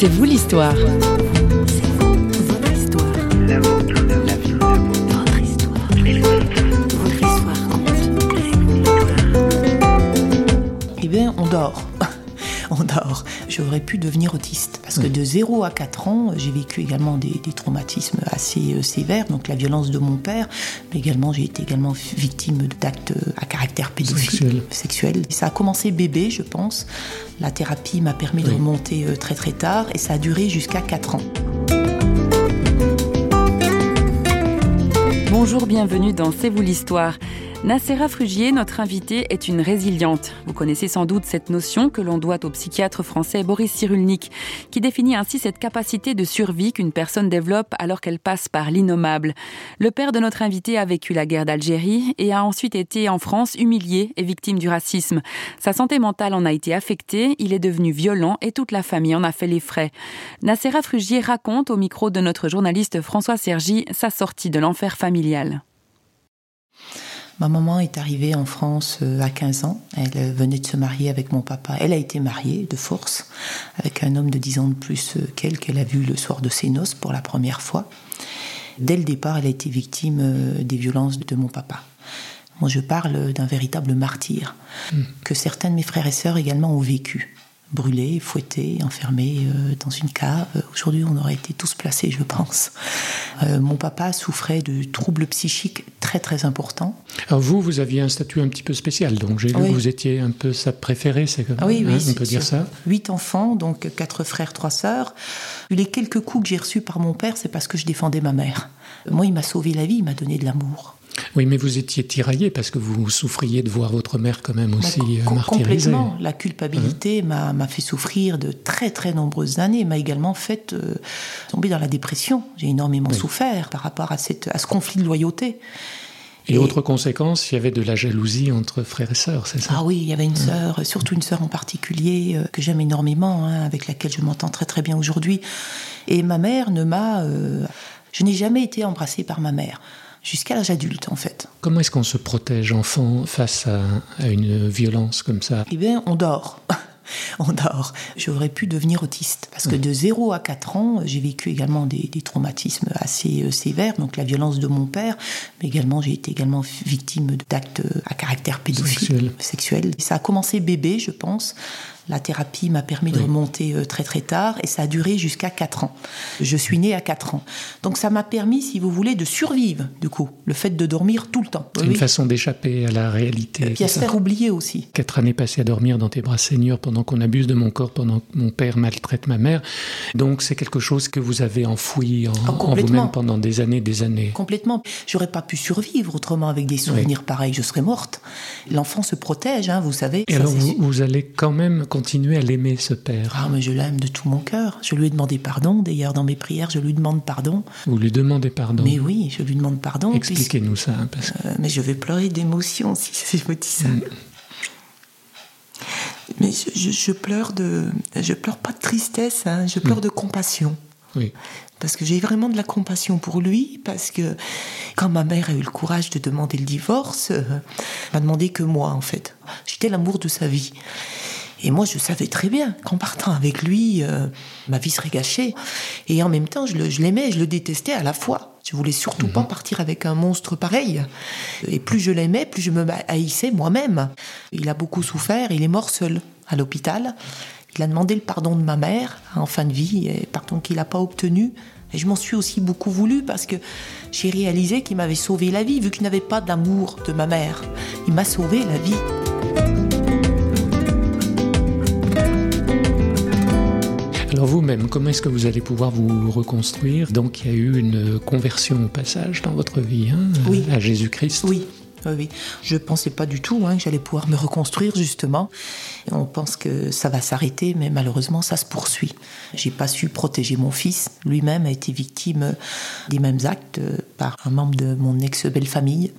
C'est vous l'histoire. Votre histoire. La vôtre, la vie, Votre histoire. Votre histoire. Eh bien, on dort. on dort. J'aurais pu devenir autiste parce que de 0 à 4 ans, j'ai vécu également des, des traumatismes assez euh, sévères, donc la violence de mon père, mais également j'ai été également victime d'actes à caractère pédophile, Sexuel. sexuel. Ça a commencé bébé, je pense. La thérapie m'a permis de remonter euh, très très tard et ça a duré jusqu'à 4 ans. Bonjour, bienvenue dans C'est vous l'histoire. Nacera Frugier, notre invitée, est une résiliente. Vous connaissez sans doute cette notion que l'on doit au psychiatre français Boris Cyrulnik, qui définit ainsi cette capacité de survie qu'une personne développe alors qu'elle passe par l'innommable. Le père de notre invitée a vécu la guerre d'Algérie et a ensuite été en France humilié et victime du racisme. Sa santé mentale en a été affectée, il est devenu violent et toute la famille en a fait les frais. Nacera Frugier raconte au micro de notre journaliste François Sergi sa sortie de l'enfer familial. Ma maman est arrivée en France euh, à 15 ans. Elle euh, venait de se marier avec mon papa. Elle a été mariée de force avec un homme de 10 ans de plus euh, qu'elle, qu'elle a vu le soir de ses noces pour la première fois. Dès le départ, elle a été victime des violences de mon papa. Moi, je parle d'un véritable martyr que certains de mes frères et sœurs également ont vécu. Brûlés, fouettés, enfermés euh, dans une cave. Aujourd'hui, on aurait été tous placés, je pense. Euh, mon papa souffrait de troubles psychiques très très importants. Alors vous, vous aviez un statut un petit peu spécial, donc j'ai Oui. que vous étiez un peu sa préférée, c'est comme oui, oui, hein, on peut dire ça. Huit enfants, donc quatre frères, trois sœurs. Les quelques coups que j'ai reçus par mon père, c'est parce que je défendais ma mère. Moi, il m'a sauvé la vie, il m'a donné de l'amour. Oui, mais vous étiez tiraillé parce que vous souffriez de voir votre mère quand même aussi Bah, euh, com- martyrisée. Complètement. La culpabilité m'a m'a fait souffrir de très très nombreuses années, m'a également fait euh, tomber dans la dépression. J'ai énormément Oui. souffert par rapport à, cette, à ce conflit de loyauté. Et, Et- autre conséquence, il y avait de la jalousie entre frères et sœurs, c'est ça? Ah oui, il y avait une sœur, surtout une sœur en particulier euh, que j'aime énormément, hein, avec laquelle je m'entends très très bien aujourd'hui. Et ma mère ne m'a, euh, je n'ai jamais été embrassée par ma mère jusqu'à l'âge adulte en fait. Comment est-ce qu'on se protège enfant face à, à une violence comme ça? Eh bien, on dort. On dort. J'aurais pu devenir autiste parce que de 0 à 4 ans, j'ai vécu également des, des traumatismes assez euh, sévères, donc la violence de mon père, mais également j'ai été également victime d'actes à caractère pédophile, Sexuel. sexuel. Ça a commencé bébé, je pense. La thérapie m'a permis de remonter euh, très très tard et ça a duré jusqu'à 4 ans. Je suis née à 4 ans. Donc ça m'a permis, si vous voulez, de survivre, du coup, le fait de dormir tout le temps. C'est Oui, une façon d'échapper à la réalité. Et puis à se faire oublier aussi. Quatre années passées à dormir dans tes bras, Seigneur, pendant qu'on abuse de mon corps, pendant que mon père maltraite ma mère. Donc c'est quelque chose que vous avez enfoui en, Ah, en vous-même pendant des années, des années. Complètement. J'aurais pas pu survivre autrement avec des souvenirs pareils. Je serais morte. L'enfant se protège, hein, vous savez. Et Ça, alors vous, vous allez quand même continuer à l'aimer, ce père. Ah, mais je l'aime de tout mon cœur. Je lui ai demandé pardon. D'ailleurs, dans mes prières, je lui demande pardon. Vous lui demandez pardon. Mais oui, je lui demande pardon. Expliquez-nous ça. parce euh, mais je vais pleurer d'émotion si, si je vous dis ça. Mm. Mais je, je- je pleure de, je pleure pas de tristesse. hein, je Mm. pleure de compassion. oui. Parce que j'ai vraiment de la compassion pour lui, parce que quand ma mère a eu le courage de demander le divorce, euh, elle m'a demandé que moi, en fait. J'étais l'amour de sa vie. Et moi, je savais très bien qu'en partant avec lui, euh, ma vie serait gâchée. Et en même temps, je l'aimais et je le détestais à la fois. Je voulais surtout pas partir avec un monstre pareil. Et plus je l'aimais, plus je me haïssais moi-même. Il a beaucoup souffert, il est mort seul à l'hôpital. Il a demandé le pardon de ma mère en fin de vie, et pardon qu'il n'a pas obtenu. Et je m'en suis aussi beaucoup voulu parce que j'ai réalisé qu'il m'avait sauvé la vie, vu qu'il n'avait pas d'amour de ma mère. Il m'a sauvé la vie. Vous-même, comment est-ce que vous allez pouvoir vous reconstruire Donc il y a eu une conversion au passage dans votre vie hein, Oui. à Jésus-Christ. Oui, oui, oui. Je pensais pas du tout hein, que j'allais pouvoir me reconstruire justement. Et on pense que ça va s'arrêter, mais malheureusement ça se poursuit. J'ai pas su protéger mon fils. Lui-même a été victime des mêmes actes euh, par un membre de mon ex-belle famille.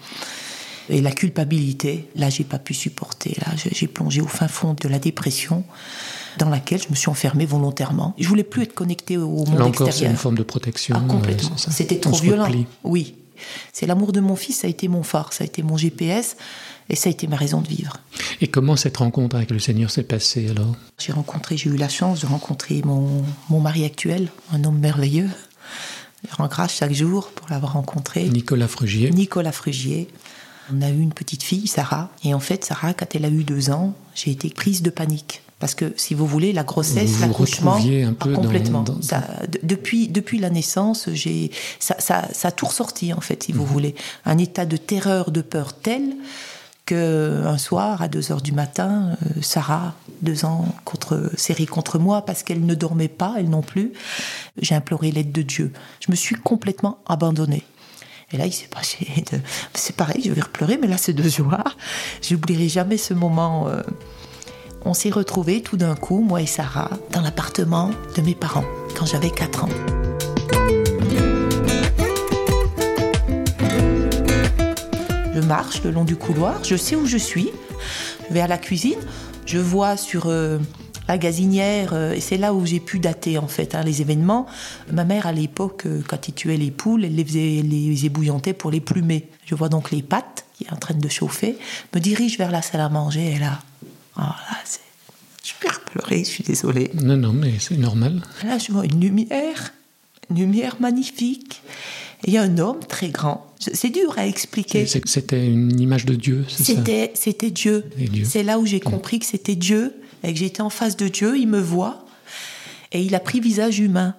Et la culpabilité, là, j'ai pas pu supporter. Là, j'ai plongé au fin fond de la dépression, dans laquelle je me suis enfermée volontairement. Je voulais plus être connectée au monde Là encore, c'est une forme de protection. Ah, complètement. c'est ça. C'était trop violent. replie. Oui. C'est l'amour de mon fils, ça a été mon phare, ça a été mon GPS. Et ça a été ma raison de vivre. Et comment cette rencontre avec le Seigneur s'est passée alors? J'ai rencontré, j'ai eu la chance de rencontrer mon, mon mari actuel, un homme merveilleux. Je rends grâce chaque jour pour l'avoir rencontré. Nicolas Frugier. Nicolas Frugier. On a eu une petite fille, Sarah. Et en fait, Sarah, quand elle a eu deux ans, j'ai été prise de panique. Parce que, si vous voulez, la grossesse, l'accouchement, ah, dans- complètement. dans- Ça, de- depuis, depuis la naissance, j'ai, ça, ça, ça a tout ressorti, en fait, si Mhm. vous voulez. Un état de terreur, de peur tel que un soir, à 2 heures du matin, euh, Sarah, deux ans, contre, serrée contre moi parce qu'elle ne dormait pas, elle non plus, j'ai imploré l'aide de Dieu. Je me suis complètement abandonnée. Et là, il s'est passé. de- C'est pareil, je vais repleurer, mais là, c'est de joie. J'oublierai jamais ce moment. euh, On s'est retrouvés tout d'un coup, moi et Sarah, dans l'appartement de mes parents, quand j'avais 4 ans. Je marche le long du couloir, je sais où je suis. Je vais à la cuisine, je vois sur euh, la gazinière, euh, et c'est là où j'ai pu dater en fait hein, les événements. Ma mère à l'époque, euh, quand il tuait les poules, elle les faisait, les ébouillantait pour les plumer. Je vois donc les pâtes qui est en train de chauffer, me dirige vers la salle à manger, et là, oh là, peux pleurer, je suis désolée. Non, non, mais c'est normal. Là, je vois une lumière, une lumière magnifique. Et il y a un homme très grand. C'est dur à expliquer. C'était une image de Dieu, c'est ça C'était, Dieu. Dieu. C'est là où j'ai compris que c'était Dieu et que j'étais en face de Dieu. Il me voit et il a pris visage humain.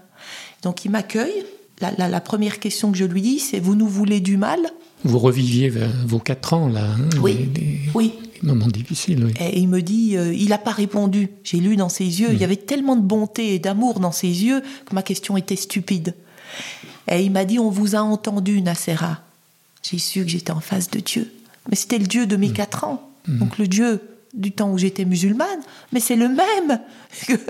Donc il m'accueille. La, la- la première question que je lui dis, c'est Vous nous voulez du mal? Vous reviviez vos quatre ans, là. hein, Oui. les- les- Oui. Les moments difficiles, oui. Et il me dit euh, Il n'a pas répondu. J'ai lu dans ses yeux. Il y avait tellement de bonté et d'amour dans ses yeux que ma question était stupide. Et il m'a dit On vous a entendu, Nacera. J'ai su que j'étais en face de Dieu. Mais c'était le Dieu de mes quatre ans. Donc le Dieu du temps où j'étais musulmane, mais c'est le même que, que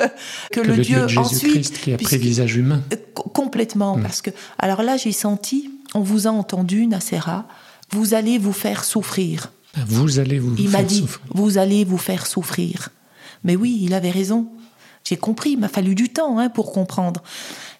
Que le, le Dieu de ensuite. Jésus-Christ qui a pris puisque- visage humain. Euh, co- Complètement, parce que alors là j'ai senti, on vous a entendu, Nacera, vous allez vous faire souffrir. Vous allez vous Il m'a faire dit, souffrir. vous allez vous faire souffrir. Mais oui, il avait raison. J'ai compris, il m'a fallu du temps hein, pour comprendre.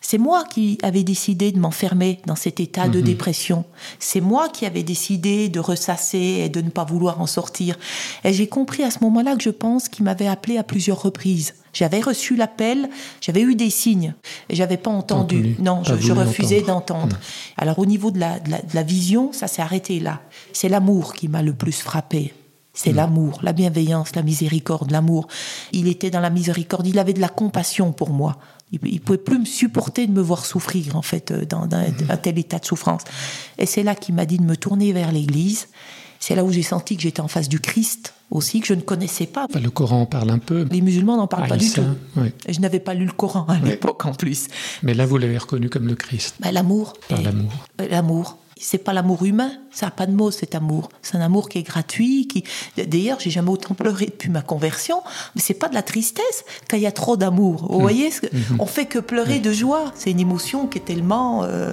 C'est moi qui avais décidé de m'enfermer dans cet état Mhm. de dépression. C'est moi qui avais décidé de ressasser et de ne pas vouloir en sortir. Et j'ai compris à ce moment-là que je pense qu'il m'avait appelé à plusieurs reprises. J'avais reçu l'appel, j'avais eu des signes, et j'avais pas entendu. Entendu. Non, je, refusais entendre. d'entendre. Alors au niveau de la, de la- de la vision, ça s'est arrêté là. C'est l'amour qui m'a le plus frappé. C'est l'amour, la bienveillance, la miséricorde, l'amour. Il était dans la miséricorde, il avait de la compassion pour moi. Il, il pouvait plus me supporter de me voir souffrir, en fait, euh, dans, dans un tel état de souffrance. Et c'est là qu'il m'a dit de me tourner vers l'Église. C'est là où j'ai senti que j'étais en face du Christ aussi, que je ne connaissais pas. Enfin, le Coran en parle un peu. Les musulmans n'en parlent pas du tout. oui. Je n'avais pas lu le Coran à l'époque en plus. Mais là, vous l'avez reconnu comme le Christ, Bah, l'amour. par l'amour. L'amour. C'est pas l'amour humain, ça n'a pas de mots cet amour. C'est un amour qui est gratuit. Qui... D'ailleurs, j'ai jamais autant pleuré depuis ma conversion. Mais c'est pas de la tristesse quand il y a trop d'amour. Vous voyez, ce que- on fait que pleurer de joie. C'est une émotion qui est tellement. euh,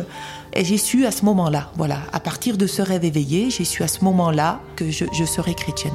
Et j'ai su à ce moment-là, voilà, à partir de ce rêve éveillé, j'ai su à ce moment-là que je, je serais chrétienne.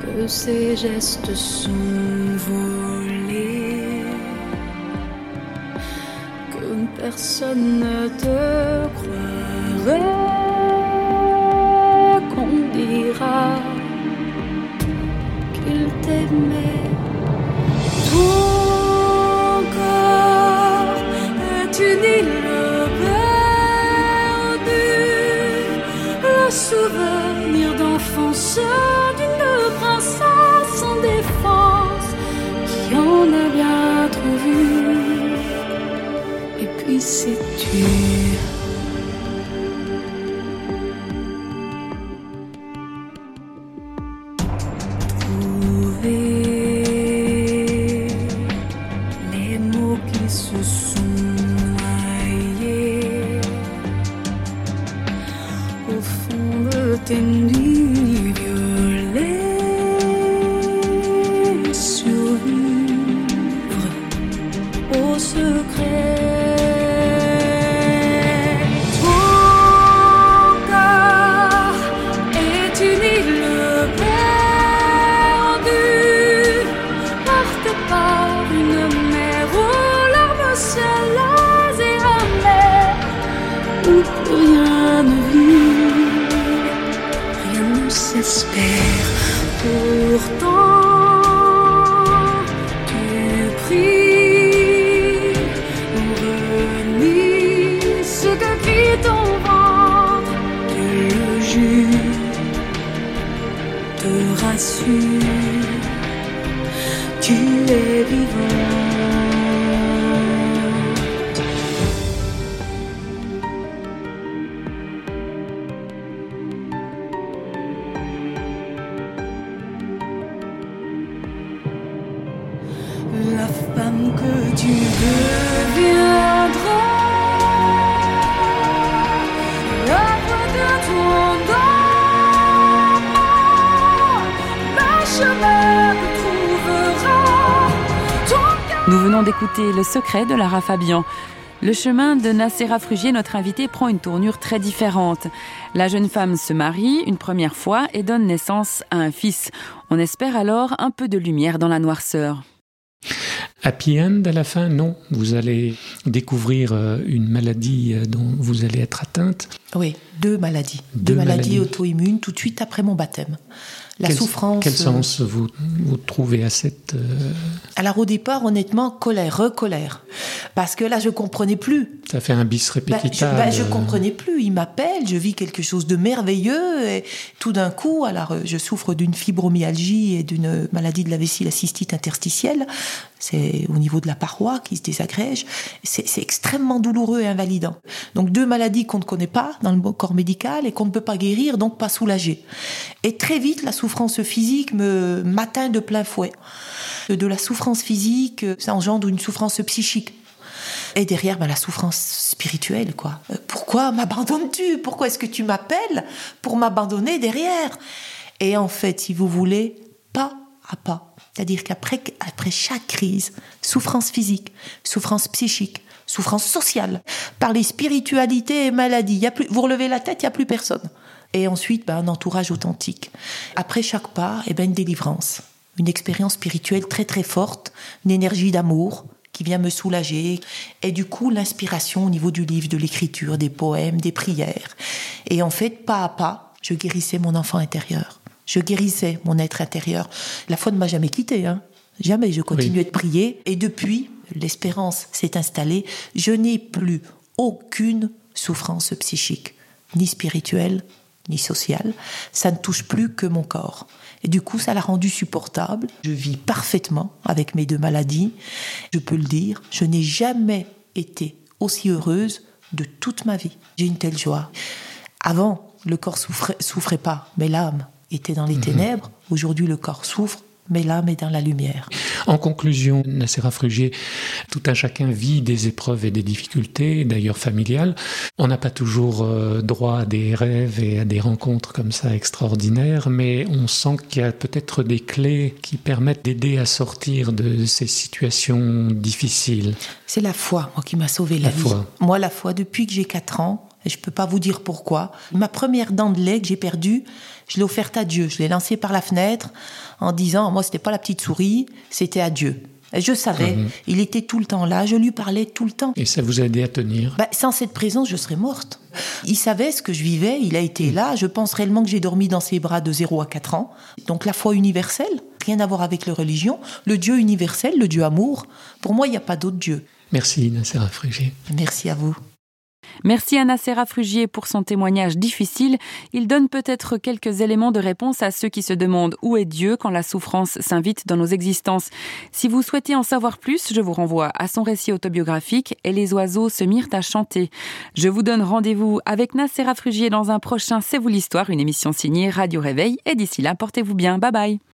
Que ces gestes sont volés, que personne ne te croirait, qu'on dira qu'il t'aimait. didn't vivant. Venons d'écouter Le secret de Lara Fabian. Le chemin de Nacera Frugier, notre invité, prend une tournure très différente. La jeune femme se marie une première fois et donne naissance à un fils. On espère alors un peu de lumière dans la noirceur. Happy end à la fin? Non. Vous allez découvrir euh, une maladie euh, dont vous allez être atteinte. Oui, deux maladies. Deux, maladies, auto-immunes tout de suite après mon baptême. La souffrance. Quel sens vous, vous trouvez à cette. Euh, Alors au départ, honnêtement, colère, recolère. Parce que là, je comprenais plus. Ça fait un bis répétitif. Ben, je, ben, comprenais plus. Il m'appelle, je vis quelque chose de merveilleux. Et tout d'un coup, alors je souffre d'une fibromyalgie et d'une maladie de la vessie, la cystite interstitielle c'est au niveau de la paroi qui se désagrège. C'est extrêmement douloureux et invalidant. Donc deux maladies qu'on ne connaît pas dans le corps médical et qu'on ne peut pas guérir, donc pas soulager. Et très vite, la souffrance physique me m'atteint de plein fouet. De la souffrance physique, ça engendre une souffrance psychique. Et derrière, ben, la souffrance spirituelle, quoi. Euh, pourquoi m'abandonnes-tu? Pourquoi est-ce que tu m'appelles pour m'abandonner derrière? Et en fait, si vous voulez, pas à pas, c'est-à-dire qu'après après chaque crise, souffrance physique, souffrance psychique, souffrance sociale, par les spiritualités et maladies, y a plus, vous relevez la tête, il n'y a plus personne. Et ensuite, ben, un entourage authentique. Après chaque pas, et eh ben, une délivrance, une expérience spirituelle très très forte, une énergie d'amour qui vient me soulager. Et du coup, l'inspiration au niveau du livre, de l'écriture, des poèmes, des prières. Et en fait, pas à pas, je guérissais mon enfant intérieur je guérissais mon être intérieur. La foi ne m'a jamais quitté, hein. Jamais. Je continuais de prier. Et depuis, l'espérance s'est installée. Je n'ai plus aucune souffrance psychique, ni spirituelle, ni sociale. Ça ne touche plus que mon corps. Et du coup, ça l'a rendu supportable. Je vis parfaitement avec mes deux maladies. Je peux le dire, je n'ai jamais été aussi heureuse de toute ma vie. J'ai une telle joie. Avant, le corps souffrait, souffrait pas, mais l'âme était dans les mhm. ténèbres. Aujourd'hui, le corps souffre, mais l'âme est dans la lumière. En conclusion, Nacera Frugier, tout un chacun vit des épreuves et des difficultés, d'ailleurs familiales. On n'a pas toujours euh, droit à des rêves et à des rencontres comme ça extraordinaires, mais on sent qu'il y a peut-être des clés qui permettent d'aider à sortir de ces situations difficiles. C'est la foi, moi, qui m'a sauvé la, vie. Moi, la foi, depuis que j'ai 4 ans, je ne peux pas vous dire pourquoi. Ma première dent de lait que j'ai perdue, je l'ai offerte à Dieu. Je l'ai lancée par la fenêtre en disant, moi, c'était pas la petite souris, c'était à Dieu. Et je savais, mhm. il était tout le temps là, je lui parlais tout le temps. Et ça vous a aidé à tenir? Bah, Sans cette présence, je serais morte. Il savait ce que je vivais, il a été là. Je pense réellement que j'ai dormi dans ses bras de 0 à 4 ans. Donc la foi universelle, rien à voir avec la religion. Le Dieu universel, le Dieu amour, pour moi, il n'y a pas d'autre Dieu. Merci, Nasser Frégé. Merci à vous. Merci à Nacera Frugier pour son témoignage difficile. Il donne peut-être quelques éléments de réponse à ceux qui se demandent où est Dieu quand la souffrance s'invite dans nos existences. Si vous souhaitez en savoir plus, je vous renvoie à son récit autobiographique Et les oiseaux se mirent à chanter. Je vous donne rendez-vous avec Nacera Frugier dans un prochain C'est vous l'histoire, une émission signée Radio Réveil. Et d'ici là, portez-vous bien. Bye bye.